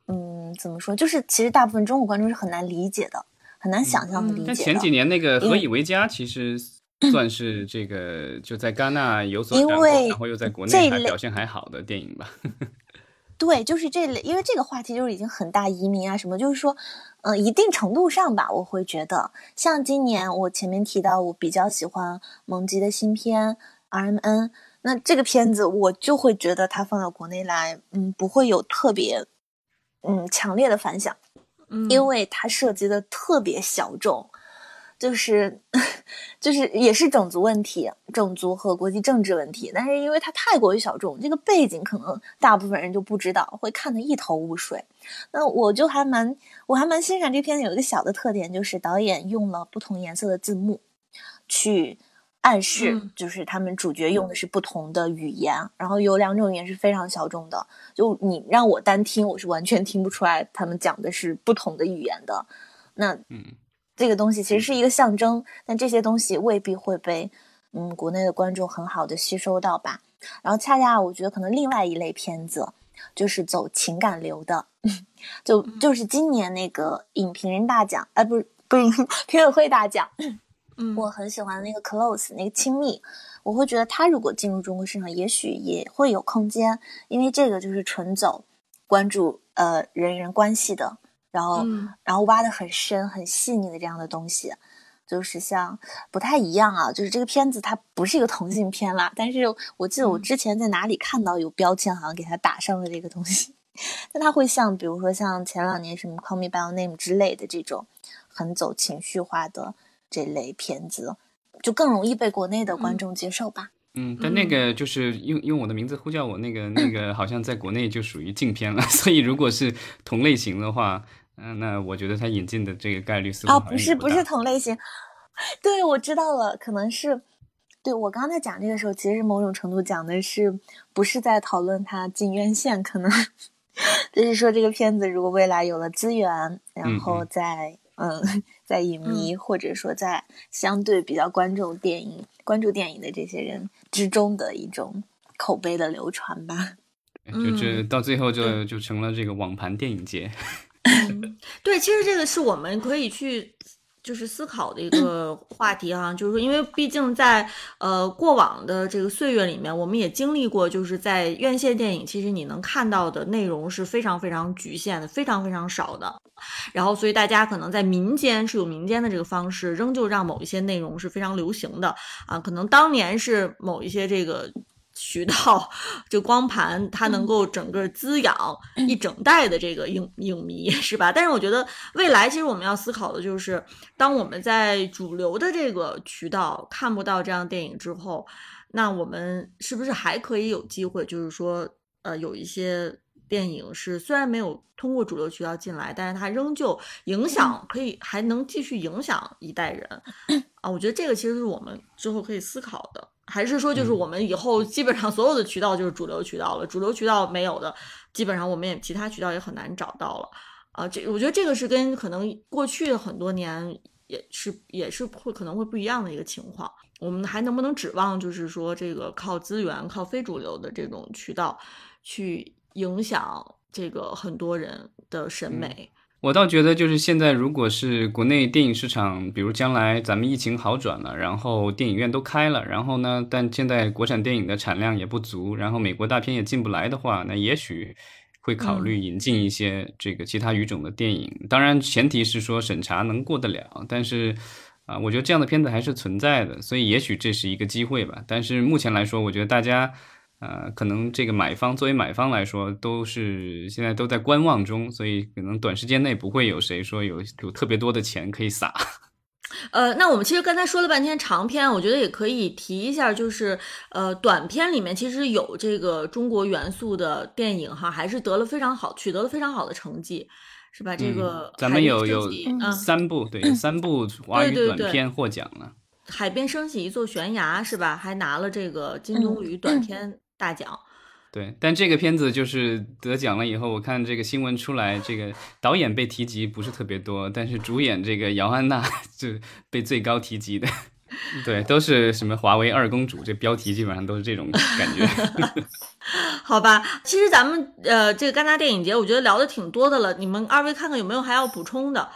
嗯，怎么说？就是其实大部分中国观众是很难理解的，很难想象和理解。但
前几年那个《何以为家》其实 算是这个就在戛纳有所斩获，然后又在国内还表现还好的电影吧。
对，就是这类，因为这个话题就是已经很大移民啊什么，就是说，嗯，一定程度上吧，我会觉得，像今年我前面提到，我比较喜欢蒙吉的新片 RMN，那这个片子我就会觉得它放到国内来，嗯，不会有特别，嗯，强烈的反响，
嗯，
因为它涉及的特别小众。就是，就是也是种族问题，种族和国际政治问题。但是因为它太过于小众，这个背景可能大部分人就不知道，会看得一头雾水。那我就还蛮，我还蛮欣赏这片有一个小的特点，就是导演用了不同颜色的字幕，去暗示，就是他们主角用的是不同的语言。然后有两种语言是非常小众的，就你让我单听，我是完全听不出来他们讲的是不同的语言的。那
嗯。
这个东西其实是一个象征，但这些东西未必会被嗯国内的观众很好的吸收到吧。然后恰恰我觉得可能另外一类片子就是走情感流的，就就是今年那个影评人大奖，哎，不是不是 评委会大奖，
嗯，
我很喜欢那个 Close 那个亲密，我会觉得他如果进入中国市场，也许也会有空间，因为这个就是纯走关注呃人与人关系的。然后，然后挖的很深、很细腻的这样的东西，就是像不太一样啊，就是这个片子它不是一个同性片啦，但是我记得我之前在哪里看到有标签，好像给它打上了这个东西。但它会像，比如说像前两年什么《Call Me by Your Name》之类的这种很走情绪化的这类片子，就更容易被国内的观众接受吧。
嗯，但那个就是用用我的名字呼叫我，那个那个好像在国内就属于禁片了。所以如果是同类型的话，嗯，那我觉得他引进的这个概率似乎
啊，不是不是同类型。对，我知道了，可能是对我刚才讲这个时候，其实某种程度讲的是不是在讨论他进院线，可能。就是说，这个片子如果未来有了资源，然后再嗯，在影迷或者说在相对比较关注电影、关注电影的这些人之中的一种口碑的流传吧，
就这到最后就就成了这个网盘电影节。
对，其实这个是我们可以去。就是思考的一个 话题哈，就是说，因为毕竟在呃过往的这个岁月里面，我们也经历过，就是在院线电影，其实你能看到的内容是非常非常局限的，非常非常少的。然后，所以大家可能在民间是有民间的这个方式，仍旧让某一些内容是非常流行的啊。可能当年是某一些这个。渠道 就光盘，它能够整个滋养一整代的这个影影迷，是吧？但是我觉得未来其实我们要思考的就是，当我们在主流的这个渠道看不到这样电影之后，那我们是不是还可以有机会？就是说，呃，有一些电影是虽然没有通过主流渠道进来，但是它仍旧影响，可以还能继续影响一代人啊。我觉得这个其实是我们之后可以思考的。还是说，就是我们以后基本上所有的渠道就是主流渠道了，主流渠道没有的，基本上我们也其他渠道也很难找到了。啊，这我觉得这个是跟可能过去很多年也是也是会可能会不一样的一个情况。我们还能不能指望就是说这个靠资源、靠非主流的这种渠道去影响这个很多人的审美？
我倒觉得，就是现在，如果是国内电影市场，比如将来咱们疫情好转了，然后电影院都开了，然后呢，但现在国产电影的产量也不足，然后美国大片也进不来的话，那也许会考虑引进一些这个其他语种的电影。当然，前提是说审查能过得了。但是，啊，我觉得这样的片子还是存在的，所以也许这是一个机会吧。但是目前来说，我觉得大家。呃，可能这个买方作为买方来说，都是现在都在观望中，所以可能短时间内不会有谁说有有特别多的钱可以撒。
呃，那我们其实刚才说了半天长篇，我觉得也可以提一下，就是呃，短片里面其实有这个中国元素的电影哈，还是得了非常好，取得了非常好的成绩，是吧？这个
咱们有有三部，对，三部华语短片获奖了，《
海边升起一座悬崖》是吧？还拿了这个金棕榈短片。大奖，
对，但这个片子就是得奖了以后，我看这个新闻出来，这个导演被提及不是特别多，但是主演这个姚安娜 就被最高提及的，对，都是什么华为二公主，这标题基本上都是这种感觉。
好吧，其实咱们呃这个戛纳电影节，我觉得聊的挺多的了，你们二位看看有没有还要补充的？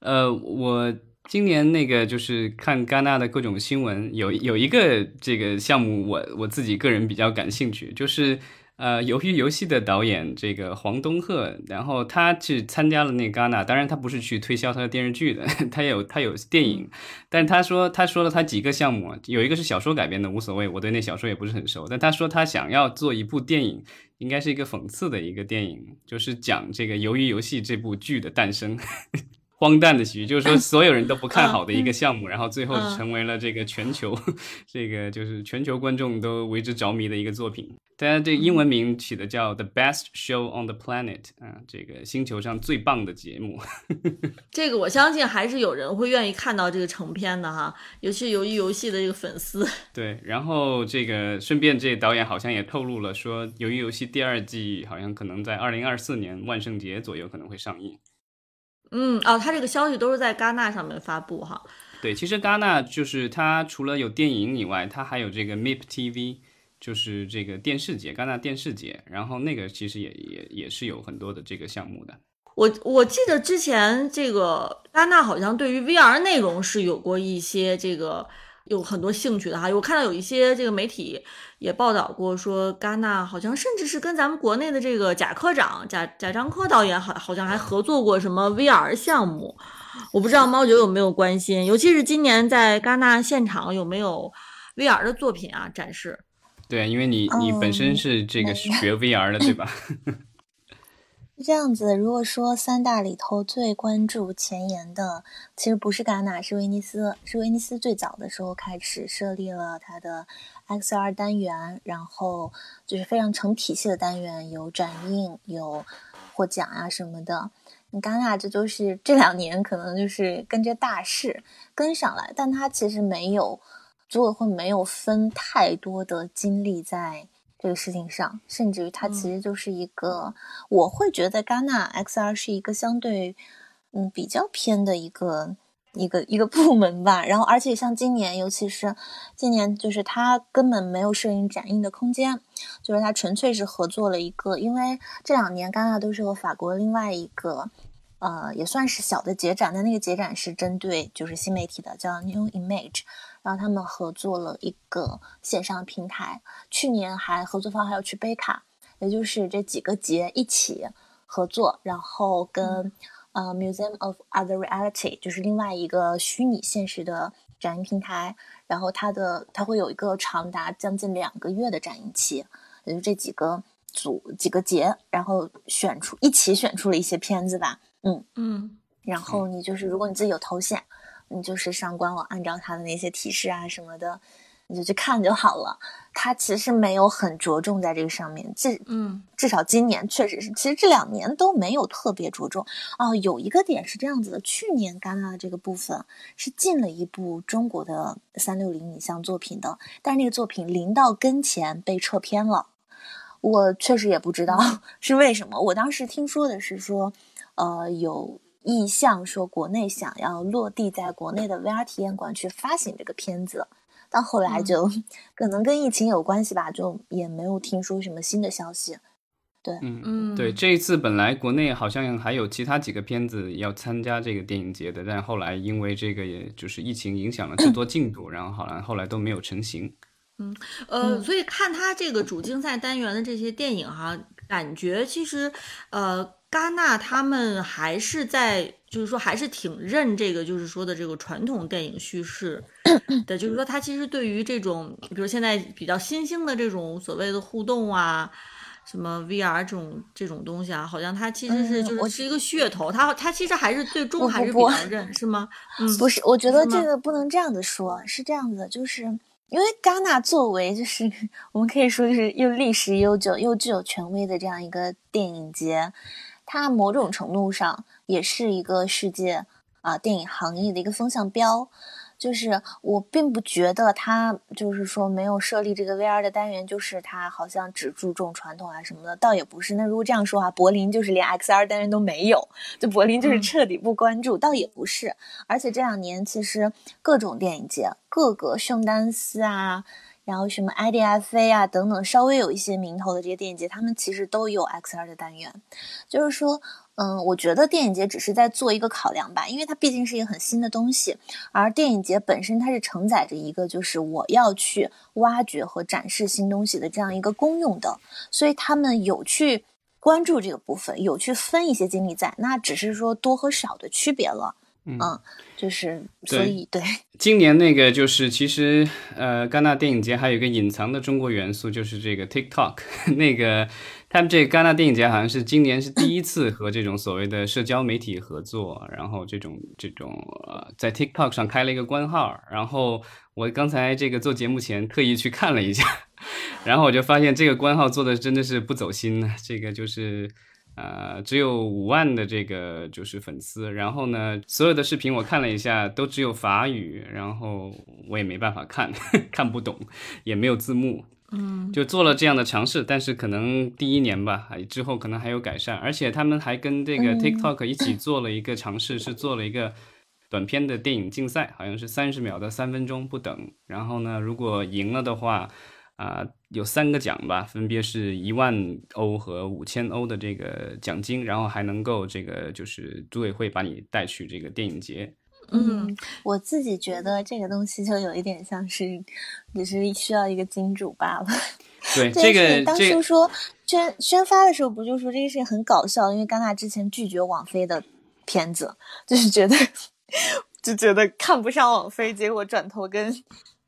呃，我。今年那个就是看戛纳的各种新闻，有有一个这个项目，我我自己个人比较感兴趣，就是呃，鱿鱼游戏的导演这个黄东赫，然后他去参加了那戛纳，当然他不是去推销他的电视剧的，他有他有电影，但他说他说了他几个项目，有一个是小说改编的，无所谓，我对那小说也不是很熟，但他说他想要做一部电影，应该是一个讽刺的一个电影，就是讲这个鱿鱼游戏这部剧的诞生。荒诞的喜剧，就是说所有人都不看好的一个项目，然后最后成为了这个全球，这个就是全球观众都为之着迷的一个作品。大家这英文名起的叫 The Best Show on the Planet，啊，这个星球上最棒的节目。
这个我相信还是有人会愿意看到这个成片的哈，尤其是鱿鱼游戏的这个粉丝。
对，然后这个顺便这导演好像也透露了，说由于游戏第二季好像可能在二零二四年万圣节左右可能会上映。
嗯哦，他这个消息都是在戛纳上面发布哈。
对，其实戛纳就是它除了有电影以外，它还有这个 MIP TV，就是这个电视节，戛纳电视节。然后那个其实也也也是有很多的这个项目的。
我我记得之前这个戛纳好像对于 VR 内容是有过一些这个。有很多兴趣的哈，我看到有一些这个媒体也报道过，说戛纳好像甚至是跟咱们国内的这个贾科长贾贾樟柯导演好好像还合作过什么 VR 项目我不知道猫九有没有关心，尤其是今年在戛纳现场有没有 VR 的作品啊展示？
对，因为你你本身是这个学 VR 的，对吧？
是这样子，如果说三大里头最关注前沿的，其实不是戛纳，是威尼斯。是威尼斯最早的时候开始设立了它的 XR 单元，然后就是非常成体系的单元，有展映，有获奖啊什么的。戛纳这就是这两年可能就是跟着大势跟上来，但它其实没有组委会没有分太多的精力在。这个事情上，甚至于它其实就是一个，我会觉得戛纳 XR 是一个相对，嗯，比较偏的一个一个一个部门吧。然后，而且像今年，尤其是今年，就是它根本没有摄影展映的空间，就是它纯粹是合作了一个，因为这两年戛纳都是和法国另外一个。呃，也算是小的节展，但那个节展是针对就是新媒体的，叫 New Image，然后他们合作了一个线上平台，去年还合作方还要去贝卡，也就是这几个节一起合作，然后跟呃 Museum of Other Reality，就是另外一个虚拟现实的展映平台，然后它的它会有一个长达将近两个月的展映期，也就这几个组几个节，然后选出一起选出了一些片子吧。嗯
嗯，
然后你就是，如果你自己有头显，你就是上官网，按照它的那些提示啊什么的，你就去看就好了。它其实没有很着重在这个上面，至
嗯，
至少今年确实是，其实这两年都没有特别着重。哦，有一个点是这样子的，去年戛纳的这个部分是进了一部中国的三六零影像作品的，但是那个作品临到跟前被撤片了，我确实也不知道 是为什么。我当时听说的是说。呃，有意向说国内想要落地在国内的 VR 体验馆去发行这个片子，到后来就可能跟疫情有关系吧，就也没有听说什么新的消息。对，
嗯嗯，对，这一次本来国内好像还有其他几个片子要参加这个电影节的，但后来因为这个也就是疫情影响了制作进度，然后好像后来都没有成型。
嗯，呃，所以看他这个主竞赛单元的这些电影哈，感觉其实呃。戛纳他们还是在，就是说还是挺认这个，就是说的这个传统电影叙事 的，就是说他其实对于这种，比如现在比较新兴的这种所谓的互动啊，什么 VR 这种这种东西啊，好像他其实是就是是一个噱头，他他其实还是最终还是比较认，是吗？嗯，
不是，我觉得这个不能这样子说，是这样子，就是因为戛纳作为就是 我们可以说就是又历史悠久又具有权威的这样一个电影节。它某种程度上也是一个世界啊电影行业的一个风向标，就是我并不觉得它就是说没有设立这个 VR 的单元，就是它好像只注重传统啊什么的，倒也不是。那如果这样说啊，柏林就是连 XR 单元都没有，就柏林就是彻底不关注，倒也不是。而且这两年其实各种电影节，各个圣丹斯啊。然后什么 IDFA 啊等等，稍微有一些名头的这些电影节，他们其实都有 XR 的单元。就是说，嗯，我觉得电影节只是在做一个考量吧，因为它毕竟是一个很新的东西。而电影节本身它是承载着一个，就是我要去挖掘和展示新东西的这样一个功用的，所以他们有去关注这个部分，有去分一些精力在，那只是说多和少的区别了。嗯，就是所以对，
今年那个就是其实呃，戛纳电影节还有一个隐藏的中国元素，就是这个 TikTok。那个他们这个戛纳电影节好像是今年是第一次和这种所谓的社交媒体合作，然后这种这种呃，在 TikTok 上开了一个官号。然后我刚才这个做节目前特意去看了一下，然后我就发现这个官号做的真的是不走心呢。这个就是。呃，只有五万的这个就是粉丝，然后呢，所有的视频我看了一下，都只有法语，然后我也没办法看，看不懂，也没有字幕，
嗯，
就做了这样的尝试，但是可能第一年吧，之后可能还有改善，而且他们还跟这个 TikTok 一起做了一个尝试，是做了一个短片的电影竞赛，好像是三十秒到三分钟不等，然后呢，如果赢了的话。啊，有三个奖吧，分别是一万欧和五千欧的这个奖金，然后还能够这个就是组委会把你带去这个电影节。
嗯，我自己觉得这个东西就有一点像是，只是需要一个金主罢了。
对，这个
当初说宣宣发的时候，不就说这个事情很搞笑，因为戛纳之前拒绝网飞的。片子，就是觉得就觉得看不上网飞，结果转头跟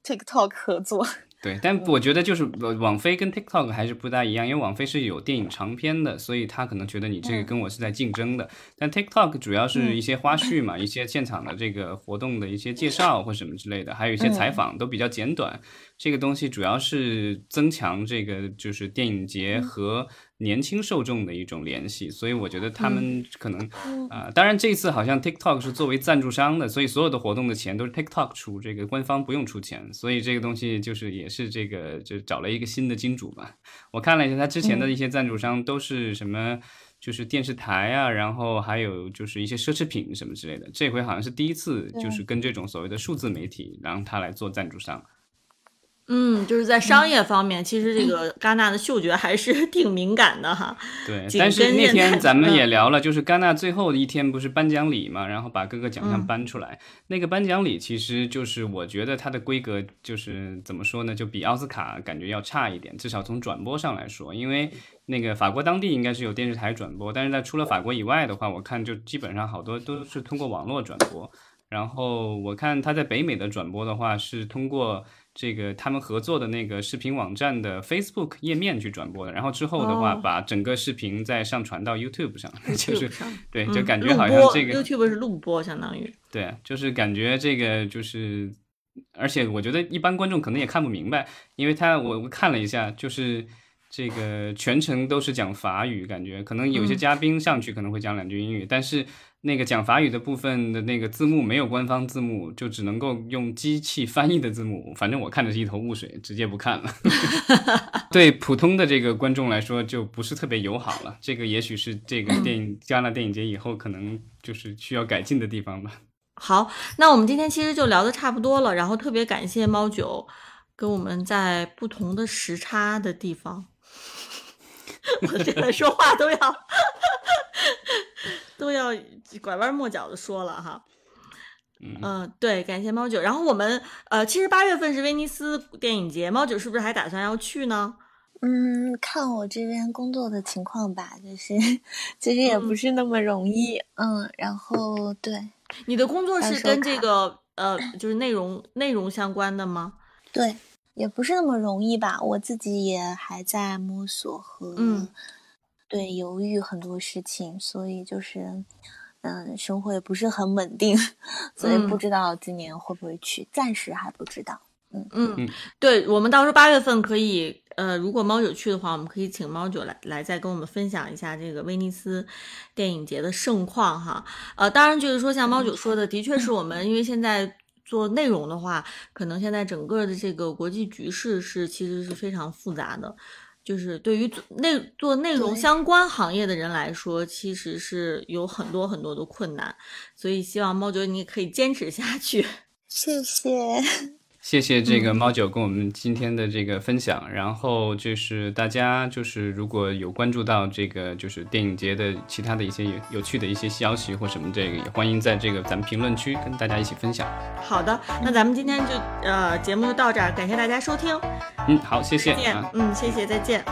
TikTok 合作。
对，但我觉得就是网飞跟 TikTok 还是不大一样，因为网飞是有电影长片的，所以他可能觉得你这个跟我是在竞争的。但 TikTok 主要是一些花絮嘛，一些现场的这个活动的一些介绍或什么之类的，还有一些采访都比较简短。这个东西主要是增强这个就是电影节和年轻受众的一种联系，所以我觉得他们可能啊，当然这次好像 TikTok 是作为赞助商的，所以所有的活动的钱都是 TikTok 出，这个官方不用出钱，所以这个东西就是也是这个就找了一个新的金主吧。我看了一下他之前的一些赞助商都是什么，就是电视台啊，然后还有就是一些奢侈品什么之类的，这回好像是第一次就是跟这种所谓的数字媒体，然后他来做赞助商。
嗯，就是在商业方面，其实这个戛纳的嗅觉还是 挺敏感的哈。
对，但是那天咱们也聊了，就是戛纳最后的一天不是颁奖礼嘛，然后把各个奖项颁出来。那个颁奖礼其实就是我觉得它的规格就是怎么说呢，就比奥斯卡感觉要差一点，至少从转播上来说，因为那个法国当地应该是有电视台转播，但是在除了法国以外的话，我看就基本上好多都是通过网络转播。然后我看他在北美的转播的话是通过。这个他们合作的那个视频网站的 Facebook 页面去转播的，然后之后的话把整个视频再上传到 YouTube 上，就是对，就感觉好像这个
YouTube 是录播，相当于
对，就是感觉这个就是，而且我觉得一般观众可能也看不明白，因为他我我看了一下，就是这个全程都是讲法语，感觉可能有些嘉宾上去可能会讲两句英语，但是。那个讲法语的部分的那个字幕没有官方字幕，就只能够用机器翻译的字幕。反正我看的是一头雾水，直接不看了。对普通的这个观众来说，就不是特别友好了。这个也许是这个电影戛纳电影节以后可能就是需要改进的地方吧。
好，那我们今天其实就聊的差不多了。然后特别感谢猫九跟我们在不同的时差的地方，我现在说话都要。都要拐弯抹角的说了哈，嗯，对，感谢猫九。然后我们呃，其实八月份是威尼斯电影节，猫九是不是还打算要去呢？
嗯，看我这边工作的情况吧，就是其实也不是那么容易。嗯，然后对，
你的工作是跟这个呃，就是内容内容相关的吗？
对，也不是那么容易吧，我自己也还在摸索和
嗯。
对，犹豫很多事情，所以就是，嗯，生活也不是很稳定，所以不知道今年会不会去，暂时还不知道。嗯
嗯，对，我们到时候八月份可以，呃，如果猫九去的话，我们可以请猫九来来再跟我们分享一下这个威尼斯电影节的盛况哈。呃，当然就是说像猫九说的，的确是我们因为现在做内容的话，可能现在整个的这个国际局势是其实是非常复杂的。就是对于内做内容相关行业的人来说，其实是有很多很多的困难，所以希望猫九你可以坚持下去。
谢谢。
谢谢这个猫九跟我们今天的这个分享，然后就是大家就是如果有关注到这个就是电影节的其他的一些有趣的一些消息或什么，这个也欢迎在这个咱们评论区跟大家一起分享。
好的，那咱们今天就呃节目就到这儿，感谢大家收听。
嗯，好，谢谢。
再见嗯，谢谢，再见。